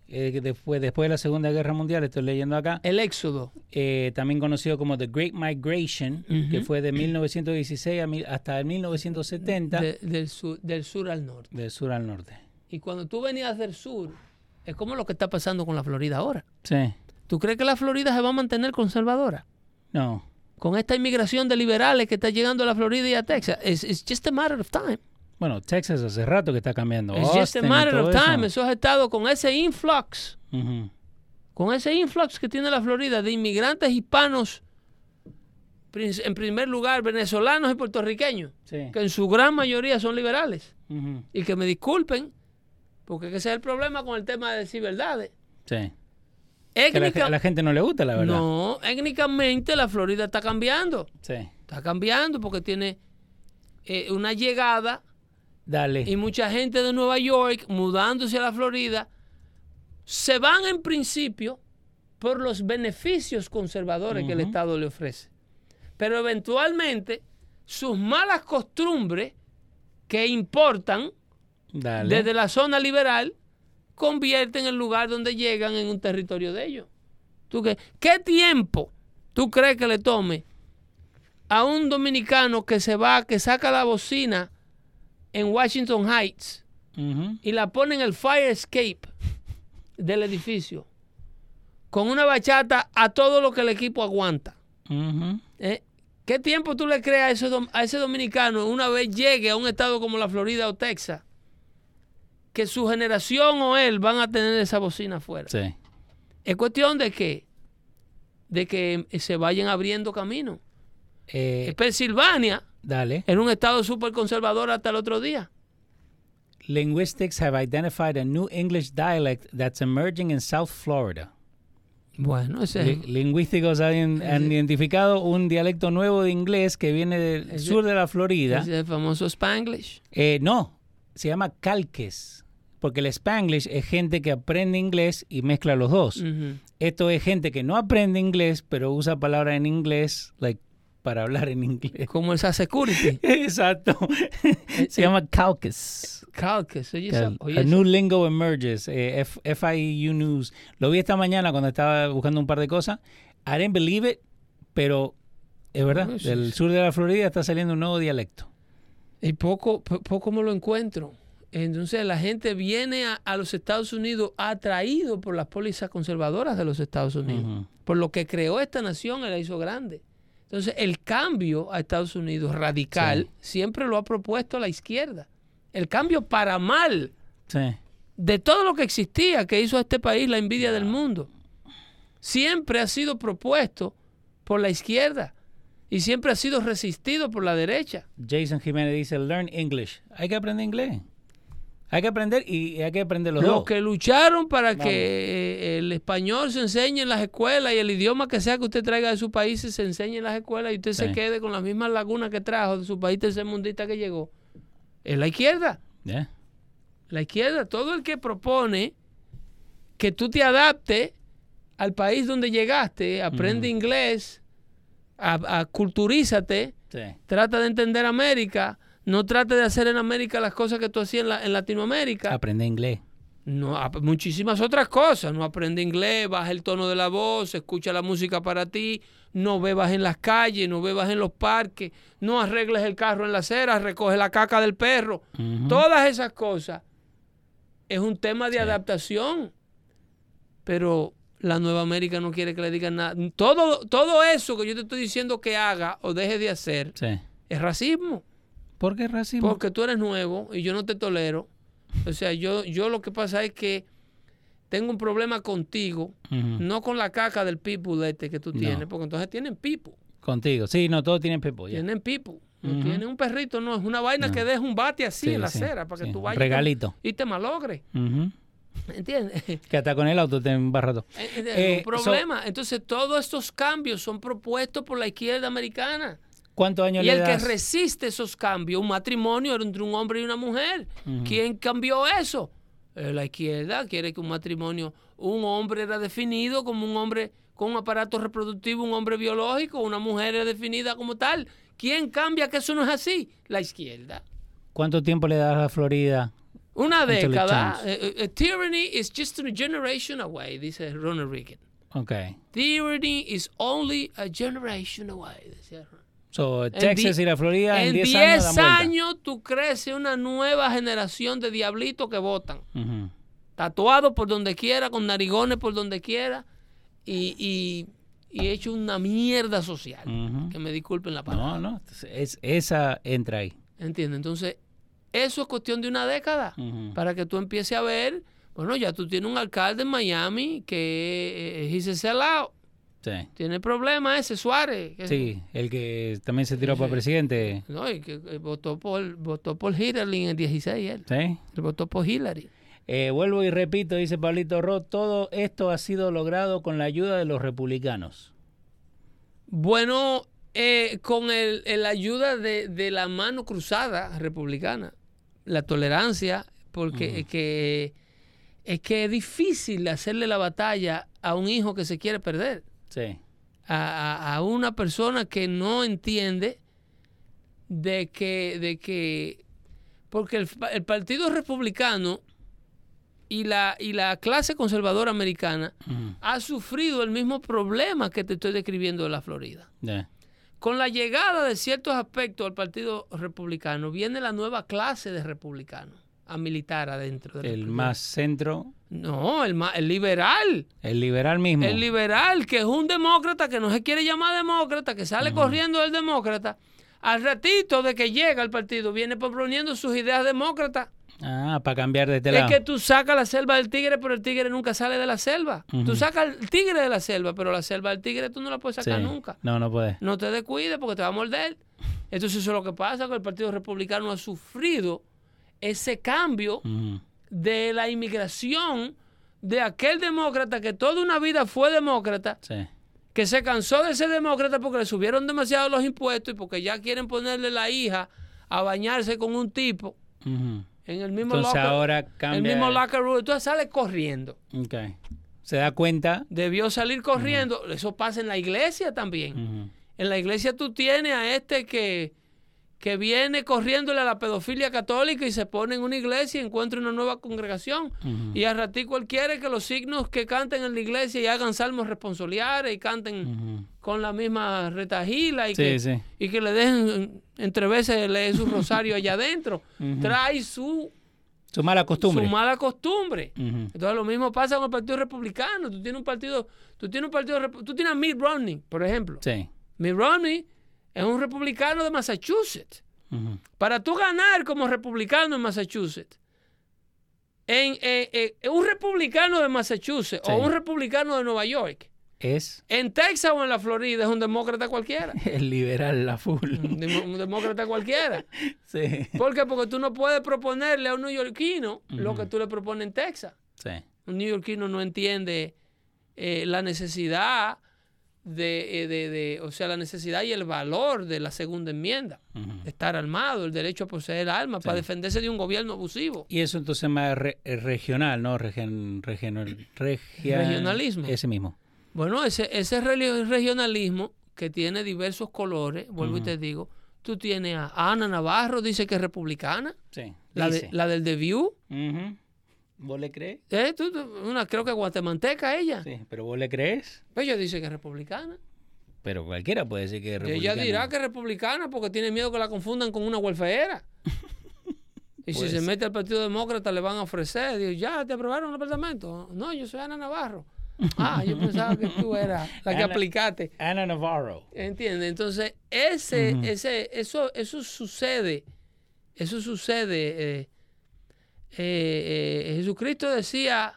B: Eh, después, después de la Segunda Guerra Mundial, estoy leyendo acá,
A: El éxodo.
B: eh, también conocido como The Great Migration, que fue de 1916 a mil- hasta el 1970,
A: de- del, sur, del sur al norte.
B: del sur al norte.
A: Y cuando tú venías del sur, es como lo que está pasando con la Florida ahora.
B: Sí.
A: ¿Tú crees que la Florida se va a mantener conservadora?
B: No.
A: Con esta inmigración de liberales que está llegando a la Florida y a Texas. It's, it's just a matter of time.
B: Bueno, Texas hace rato que está cambiando.
A: It's just a
B: Austin
A: matter of
B: eso.
A: time. Esos estados con ese influx, con ese influx que tiene la Florida de inmigrantes hispanos, en primer lugar venezolanos y puertorriqueños,
B: Sí.
A: que en su gran mayoría son liberales. Y que me disculpen, porque ese es el problema con el tema de decir verdades.
B: Sí. Que a la,
A: Étnica-
B: a la gente no le gusta, la verdad.
A: no, étnicamente la Florida está cambiando.
B: Sí.
A: Está cambiando porque tiene eh, una llegada
B: Dale.
A: y mucha gente de Nueva York mudándose a la Florida se van en principio por los beneficios conservadores que el. Estado le ofrece. Pero eventualmente sus malas costumbres que importan
B: Dale.
A: desde la zona liberal convierten el lugar donde llegan en un territorio de ellos. ¿Tú qué, ¿Qué tiempo tú crees que le tome a un dominicano que se va, que saca la bocina en Washington Heights y la pone en el fire escape del edificio? con una bachata a todo lo que el equipo aguanta. ¿eh? ¿Qué tiempo tú le crees a ese, dom- a ese dominicano una vez llegue a un estado como la Florida o Texas? Que su generación o él van a tener esa bocina afuera.
B: Sí.
A: Es cuestión de que, de que se vayan abriendo caminos.
B: Eh,
A: Pensilvania
B: dale.
A: era un estado súper conservador hasta el otro día.
B: Linguistics have identified a new English dialect that's emerging in South Florida.
A: Bueno, ese
B: Li- Lingüísticos han, han identificado un dialecto nuevo de inglés que viene del
A: Ese-
B: sur de la Florida.
A: es el famoso Spanglish.
B: Eh, no, se llama calques, porque el Spanglish es gente que aprende inglés y mezcla los dos. Esto es gente que no aprende inglés, pero usa palabras en inglés like, para hablar en inglés.
A: Como el Security. (laughs)
B: Exacto. se llama calques.
A: Calques. Oye,
B: Cal-
A: esa- oye,
B: a
A: esa-
B: new lingo emerges. eh, FIU News. Lo vi esta mañana cuando estaba buscando un par de cosas. I didn't believe it, pero es verdad. Del
A: sí.
B: sur de la Florida está saliendo un nuevo dialecto.
A: Y poco, po- poco me lo encuentro. Entonces la gente viene a, a los Estados Unidos atraído por las pólizas conservadoras de los Estados Unidos. Por lo que creó esta nación y la hizo grande. Entonces el cambio a Estados Unidos radical siempre lo ha propuesto la izquierda. El cambio para mal
B: Sí.
A: de todo lo que existía que hizo a este país la envidia del mundo. Siempre ha sido propuesto por la izquierda y siempre ha sido resistido por la derecha.
B: Jason Jiménez dice, learn English. Hay que aprender inglés. Hay que aprender y hay que aprender los
A: Los
B: dos.
A: que lucharon para que eh, el español se enseñe en las escuelas y el idioma que sea que usted traiga de su país se enseñe en las escuelas y usted se quede con las mismas lagunas que trajo de su país tercermundista que llegó. Es la izquierda.
B: Yeah.
A: La izquierda, todo el que propone que tú te adaptes al país donde llegaste, aprende inglés, a, a- culturízate,
B: Sí.
A: trata de entender América, no trate de hacer en América las cosas que tú hacías en, la- en Latinoamérica.
B: Aprende inglés.
A: No, muchísimas otras cosas. No aprende inglés, baja el tono de la voz, escucha la música para ti, no bebas en las calles, no bebas en los parques, no arregles el carro en la acera, recoge la caca del perro. Todas esas cosas es un tema de adaptación. Pero la Nueva América no quiere que le digan nada. Todo, todo eso que yo te estoy diciendo que haga o deje de hacer
B: Sí.
A: es racismo.
B: ¿Por qué racismo?
A: Porque tú eres nuevo y yo no te tolero. O sea, yo, yo lo que pasa es que tengo un problema contigo, no con la caca del people este que tú
B: No.
A: tienes, porque entonces tienen people,
B: Contigo. Sí, no, todos tienen pepo. ya.
A: tienen people. No
B: Ujú.
A: tienen un perrito, no, es una vaina
B: No.
A: que deja un bate así
B: Sí,
A: en la
B: sí,
A: acera para que
B: sí.
A: tú vayas
B: Regalito.
A: y te malogres.
B: Ujú.
A: ¿Entiendes? (laughs)
B: Que hasta con el auto te embarra todo.
A: Es es
B: Eh,
A: un problema. Entonces, todos estos cambios son propuestos por la izquierda americana.
B: ¿Cuántos años
A: Y
B: le
A: el que resiste esos cambios, un matrimonio era entre un hombre y una mujer. ¿Quién cambió eso? Eh, la izquierda quiere que un matrimonio, un hombre era definido como un hombre con un aparato reproductivo, un hombre biológico, una mujer era definida como tal. ¿Quién cambia que eso no es así? La izquierda.
B: ¿Cuánto tiempo le das a Florida?
A: Una década. eh, eh, tyranny is just a generation away, dice Ronald Reagan.
B: Ok.
A: Tyranny is only a generation away. decía Ronald.
B: So,
A: En
B: Texas y la Florida en
A: En
B: 10
A: 10
B: años vuelta.
A: años tú creces una nueva generación de diablitos que votan.
B: Ujú.
A: Tatuados por donde quiera, con narigones por donde quiera y, y, y hecho una mierda social. Que me disculpen la palabra.
B: No, no. Es, esa entra ahí.
A: ¿Entiendes? Entonces, eso es cuestión de una década para que tú empieces a ver. Bueno, ya tú tienes un alcalde en Miami que eh, se sellout.
B: Sí.
A: Tiene problemas ese Suárez. que-
B: Sí, el que también se tiró
A: Sí,
B: para presidente.
A: No, y que eh, votó por, votó por Hillary en el 16 él.
B: ¿Sí?
A: Él votó por Hillary.
B: Eh, vuelvo y repito, dice Pablito Roth, todo esto ha sido logrado con la ayuda de los republicanos.
A: Bueno, eh, con el, el ayuda de, de la mano cruzada republicana, la tolerancia, porque es, que, es que es difícil hacerle la batalla a un hijo que se quiere perder,
B: Sí.
A: a, a- una persona que no entiende de que, de que porque el, el Partido Republicano y la, y la clase conservadora americana ha sufrido el mismo problema que te estoy describiendo de la Florida. Con la llegada de ciertos aspectos al Partido Republicano, viene la nueva clase de republicanos a militar adentro. del
B: El más centro.
A: No, el, el liberal.
B: El liberal mismo.
A: El liberal, que es un demócrata, que no se quiere llamar demócrata, que sale corriendo del demócrata. Al ratito de que llega al partido, viene proponiendo sus ideas demócratas.
B: Ah, para cambiar de este
A: Es que tú sacas la selva del tigre, pero el tigre nunca sale de la selva. Tú sacas el tigre de la selva, pero la selva del tigre tú no la puedes sacar nunca.
B: No, no puedes.
A: No te descuides porque te va a morder. Entonces eso es lo que pasa, que el Partido Republicano ha sufrido ese cambio de la inmigración de aquel demócrata que toda una vida fue demócrata, que se cansó de ser demócrata porque le subieron demasiado los impuestos y porque ya quieren ponerle la hija a bañarse con un tipo en el mismo
B: Entonces
A: locker,
B: ahora cambia.
A: el mismo locker room. Entonces sale corriendo.
B: Okay. Se da cuenta.
A: Debió salir corriendo. Eso pasa en la iglesia también. En la iglesia tú tienes a este que que viene corriéndole a la pedofilia católica y se pone en una iglesia y encuentra una nueva congregación. Y a ratico él quiere que los signos que canten en la iglesia y hagan salmos responsoriales y canten con la misma retajila y, que, y que le dejen entre veces leer su rosario allá adentro. Trae su
B: su mala costumbre.
A: Su mala costumbre. Entonces lo mismo pasa con el Partido Republicano. Tú tienes un partido, tú tienes un partido, tú tienes a Mitt Romney, por ejemplo.
B: Sí.
A: Mitt Romney es un republicano de Massachusetts. Para tú ganar como republicano en Massachusetts, en, un republicano de Massachusetts o un republicano de Nueva York,
B: es
A: en Texas o en la Florida es un demócrata cualquiera. (laughs)
B: El liberal, la full.
A: Un, demócrata cualquiera. (laughs)
B: Sí.
A: ¿Por qué? Porque tú no puedes proponerle a un neoyorquino lo que tú le propones en Texas.
B: Sí.
A: Un neoyorquino no entiende eh, la necesidad de, eh, de, de, o sea, la necesidad y el valor de la segunda enmienda, estar armado, el derecho a poseer armas para defenderse de un gobierno abusivo.
B: Y eso entonces más eh, regional, ¿no?
A: regionalismo.
B: Ese mismo.
A: Bueno, ese, ese regionalismo que tiene diversos colores, vuelvo y te digo, tú tienes a Ana Navarro, dice que es republicana,
B: sí,
A: la, de, la del The View.
B: ¿Vos le crees?
A: Eh, una, creo que guatemalteca ella.
B: Sí, pero ¿vos le crees?
A: Pues ella dice que es republicana.
B: Pero cualquiera puede decir que es republicana.
A: Ella dirá que es republicana porque tiene miedo que la confundan con una huelfeera. (laughs) y si se mete al Partido Demócrata le van a ofrecer. Digo, ya, ¿te aprobaron el apartamento? No, yo soy Ana Navarro. (laughs) Ah, yo pensaba que tú eras la que aplicaste.
B: Ana Navarro.
A: ¿Entiendes? Entonces, ese, ese, eso, eso sucede. Eso sucede. Eh, eh, eh, Jesucristo decía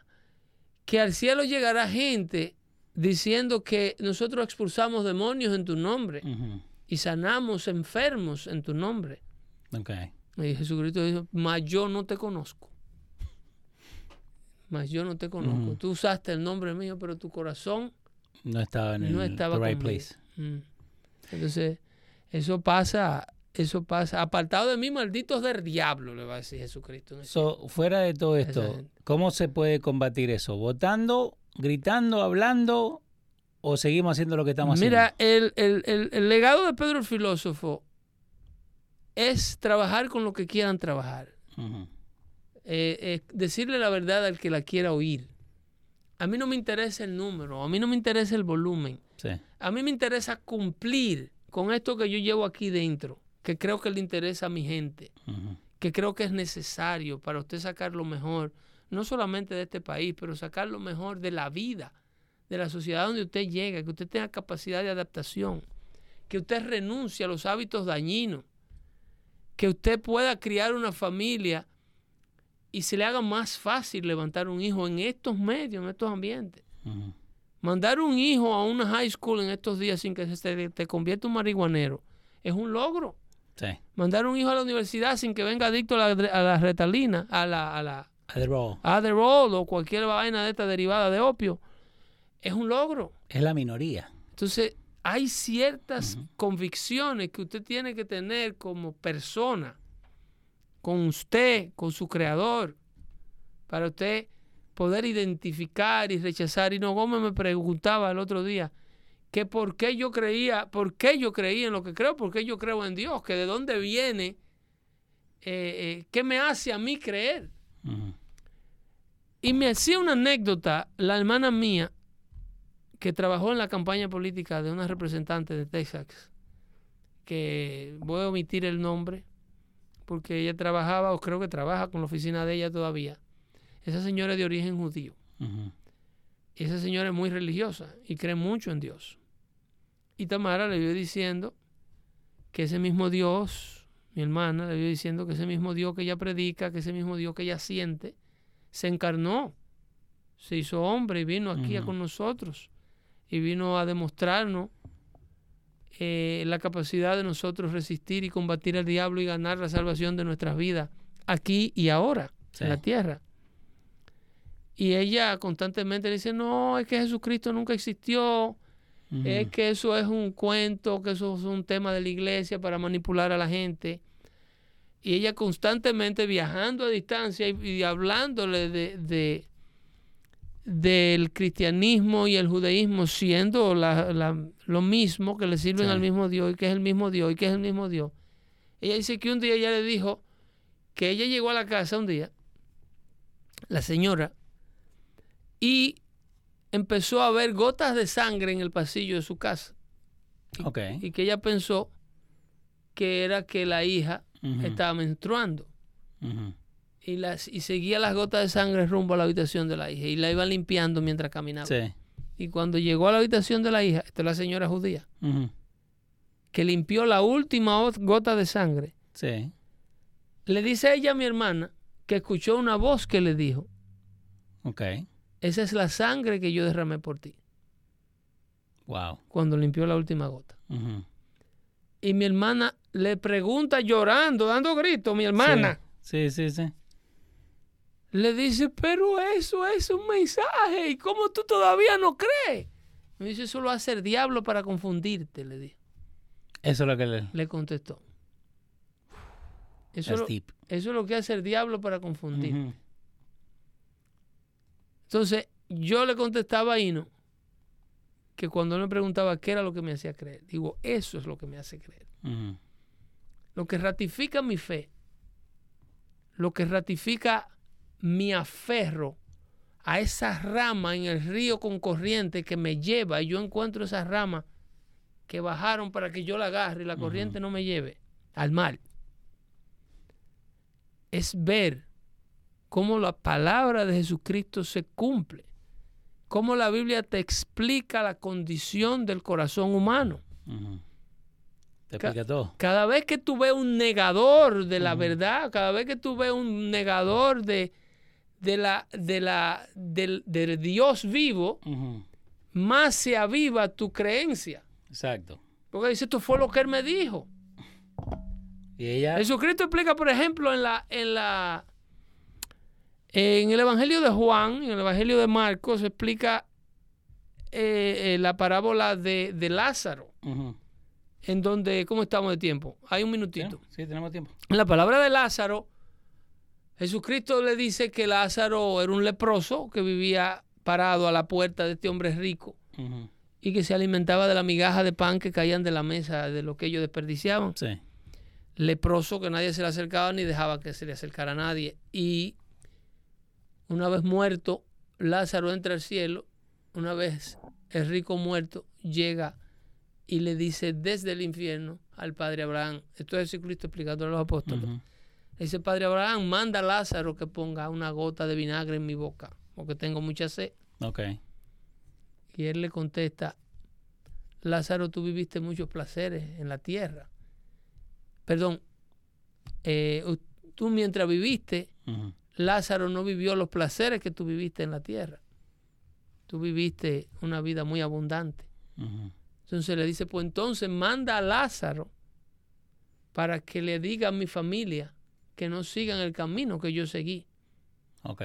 A: que al cielo llegará gente diciendo que nosotros expulsamos demonios en tu nombre y sanamos enfermos en tu nombre. Y Jesucristo dijo, mas yo no te conozco. Mas yo no te conozco. Tú usaste el nombre mío, pero tu corazón
B: no estaba en el right place.
A: Entonces, eso pasa eso pasa. Apartado de mí, malditos del diablo, le va a decir Jesucristo.
B: fuera de todo esto, ¿cómo se puede combatir eso? ¿Votando, gritando, hablando o seguimos haciendo lo que estamos
A: Mira,
B: haciendo?
A: Mira, el, legado de Pedro el filósofo es trabajar con lo que quieran trabajar. Eh, decirle la verdad al que la quiera oír. A mí no me interesa el número, a mí no me interesa el volumen. A mí me interesa cumplir con esto que yo llevo aquí dentro que creo que le interesa a mi gente, que creo que es necesario para usted sacar lo mejor, no solamente de este país, pero sacar lo mejor de la vida, de la sociedad donde usted llega, que usted tenga capacidad de adaptación, que usted renuncie a los hábitos dañinos, que usted pueda criar una familia y se le haga más fácil levantar un hijo en estos medios, en estos ambientes. Mandar un hijo a una high school en estos días sin que se te convierta en un marihuanero es un logro. Mandar un hijo a la universidad sin que venga adicto a la, retalina, a la, a la
B: Adderall.
A: o cualquier vaina de esta derivada de opio, es un logro.
B: Es la minoría.
A: Entonces, hay ciertas convicciones que usted tiene que tener como persona, con usted, con su creador, para usted poder identificar y rechazar. Y no, Gómez me preguntaba el otro día, que por qué yo creía, por qué yo creía en lo que creo, por qué yo creo en Dios, que de dónde viene, eh, eh, qué me hace a mí creer. Y me hacía una anécdota la hermana mía que trabajó en la campaña política de una representante de Texas, que voy a omitir el nombre, porque ella trabajaba, o creo que trabaja con la oficina de ella todavía. Esa señora es de origen judío.
B: Ujú.
A: Y esa señora es muy religiosa y cree mucho en Dios. Y Tamara le vio diciendo que ese mismo Dios, mi hermana, le vio diciendo que ese mismo Dios que ella predica, que ese mismo Dios que ella siente, se encarnó, se hizo hombre y vino aquí a
B: Ujú.
A: con nosotros y vino a demostrarnos eh, la capacidad de nosotros resistir y combatir al diablo y ganar la salvación de nuestras vidas aquí y ahora
B: Sí.
A: en la tierra. Y ella constantemente le dice, no, es que Jesucristo nunca existió, es que eso es un cuento, que eso es un tema de la iglesia para manipular a la gente. Y ella constantemente viajando a distancia y, y hablándole de, de- del cristianismo y el judaísmo siendo la- la- lo mismo, que le sirven
B: Sí.
A: al mismo Dios y que es el mismo Dios y que es el mismo Dios. Ella dice que un día ella le dijo que ella llegó a la casa un día, la señora, y empezó a ver gotas de sangre en el pasillo de su casa.
B: Ok.
A: Y que ella pensó que era que la hija estaba menstruando. Y, las, y seguía las gotas de sangre rumbo a la habitación de la hija. Y la iba limpiando mientras caminaba.
B: Sí.
A: Y cuando llegó a la habitación de la hija, esta es la señora judía, que limpió la última gota de sangre,
B: Sí.
A: le dice a ella, mi hermana, que escuchó una voz que le dijo,
B: Ok.
A: Esa es la sangre que yo derramé por ti,
B: Wow.
A: cuando limpió la última gota. Y mi hermana le pregunta llorando, dando gritos, mi hermana.
B: Sí, sí, sí.
A: Le dice, pero eso es un mensaje. ¿Y cómo tú todavía no crees? Me dice, eso lo hace el diablo para confundirte, le dijo.
B: Eso es lo que le...
A: Le contestó. Eso, lo- eso es lo que hace el diablo para confundir.
B: Ujú.
A: Entonces, yo le contestaba a Hino que cuando él me preguntaba qué era lo que me hacía creer, digo, eso es lo que me hace creer. Lo que ratifica mi fe, lo que ratifica mi aferro a esa rama en el río con corriente que me lleva y yo encuentro esas ramas que bajaron para que yo la agarre y la corriente no me lleve al mar. Es ver cómo la palabra de Jesucristo se cumple, cómo la Biblia te explica la condición del corazón humano.
B: Te
A: Ca-
B: explica todo.
A: Cada vez que tú ves un negador de la verdad, cada vez que tú ves un negador de, de la, de la, del, del Dios vivo, más se aviva tu creencia.
B: Exacto.
A: Porque dice, esto fue lo que él me dijo.
B: Y ella...
A: Jesucristo explica, por ejemplo, en la, en la, en el Evangelio de Juan, en el Evangelio de Marcos, explica eh, eh, la parábola de, de Lázaro, en donde, ¿cómo estamos de tiempo? Hay un minutito.
B: sí, tenemos tiempo.
A: En la palabra de Lázaro, Jesucristo le dice que Lázaro era un leproso que vivía parado a la puerta de este hombre rico y que se alimentaba de la migaja de pan que caían de la mesa de lo que ellos desperdiciaban.
B: Sí.
A: Leproso que nadie se le acercaba ni dejaba que se le acercara a nadie. Y una vez muerto, Lázaro entra al cielo. Una vez el rico muerto llega y le dice desde el infierno al padre Abraham. Esto es Jesucristo explicando a los apóstoles. Le dice, Padre Abraham, manda a Lázaro que ponga una gota de vinagre en mi boca, porque tengo mucha sed.
B: Ok.
A: Y él le contesta, Lázaro, tú viviste muchos placeres en la tierra. Perdón, eh, tú mientras viviste. Lázaro no vivió los placeres que tú viviste en la tierra. Tú viviste una vida muy abundante. Entonces le dice, pues entonces manda a Lázaro para que le diga a mi familia que no sigan el camino que yo seguí.
B: Ok.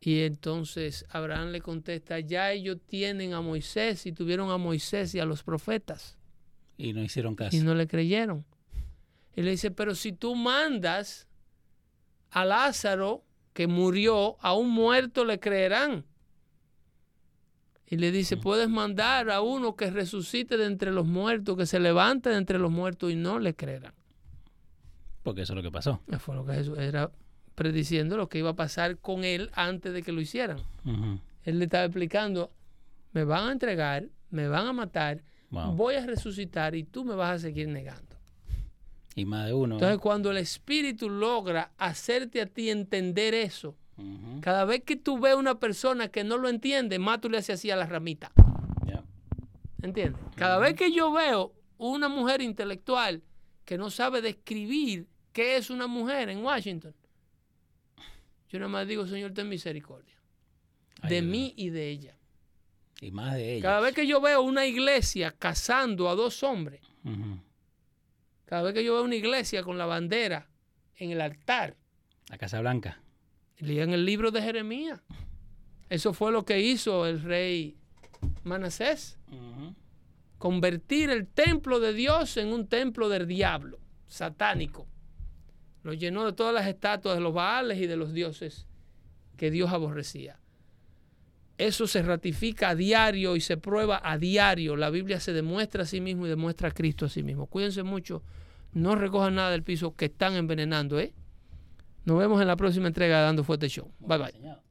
A: Y entonces Abraham le contesta, ya ellos tienen a Moisés y tuvieron a Moisés y a los profetas
B: Y no hicieron caso.
A: y no le creyeron. Y le dice, pero si tú mandas a Lázaro que murió, a un muerto le creerán. Y le dice, puedes mandar a uno que resucite de entre los muertos, que se levante de entre los muertos y no le creerán.
B: Porque eso es lo que pasó.
A: Fue lo que Jesús era prediciendo lo que iba a pasar con él antes de que lo hicieran. Él le estaba explicando, me van a entregar, me van a matar,
B: Wow.
A: voy a resucitar y tú me vas a seguir negando.
B: Y más de uno.
A: Entonces cuando el Espíritu logra hacerte a ti entender eso. Cada vez que tú ves una persona que no lo entiende, más tú le haces así a la ramita. ¿Entiendes? Cada vez que yo veo una mujer intelectual que no sabe describir qué es una mujer en Washington, yo nada más digo, Señor, ten misericordia. De mí y de ella.
B: Y más de ellos.
A: Cada vez que yo veo una iglesia casando a dos hombres. Cada vez que yo veo una iglesia con la bandera en el altar,
B: La Casa Blanca.
A: lean el libro de Jeremías. Eso fue lo que hizo el rey Manasés. Convertir el templo de Dios en un templo del diablo, satánico. Lo llenó de todas las estatuas de los baales y de los dioses que Dios aborrecía. Eso se ratifica a diario y se prueba a diario. La Biblia se demuestra a sí mismo y demuestra a Cristo a sí mismo. Cuídense mucho. No recojan nada del piso que están envenenando, ¿eh? Nos vemos en la próxima entrega Dando Fuerte Show. Bye bye.